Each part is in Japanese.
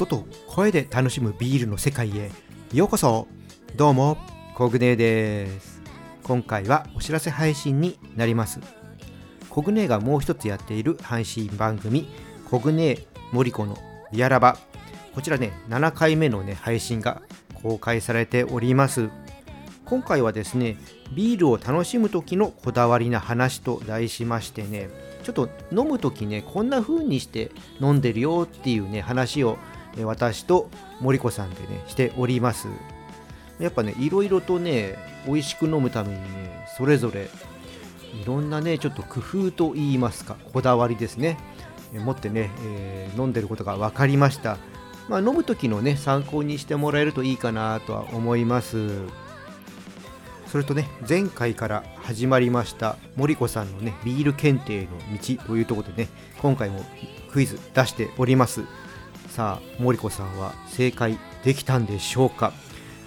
音と声で楽しむビールの世界へ。ようこそ。どうもコグネです。今回はお知らせ配信になります。コグネがもう一つやっている配信番組コグネモリコのリアラバこちらね7回目のね配信が公開されております。今回はですねビールを楽しむ時のこだわりな話と題しましてねちょっと飲む時ねこんな風にして飲んでるよっていうね話を私と森子さんでねしております。やっぱねいろいろとね美味しく飲むためにねそれぞれいろんなねちょっと工夫と言いますかこだわりですね。持ってね、えー、飲んでることが分かりました。まあ、飲む時のね参考にしてもらえるといいかなとは思います。それとね前回から始まりました森子さんのねビール検定の道というところでね今回もクイズ出しております。さあ森子さんは正解できたんでしょうか？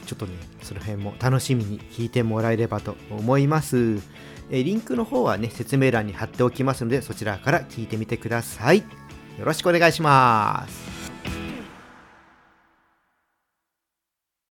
ちょっとねその辺も楽しみに聞いてもらえればと思います。えリンクの方はね説明欄に貼っておきますのでそちらから聞いてみてください。よろしくお願いします。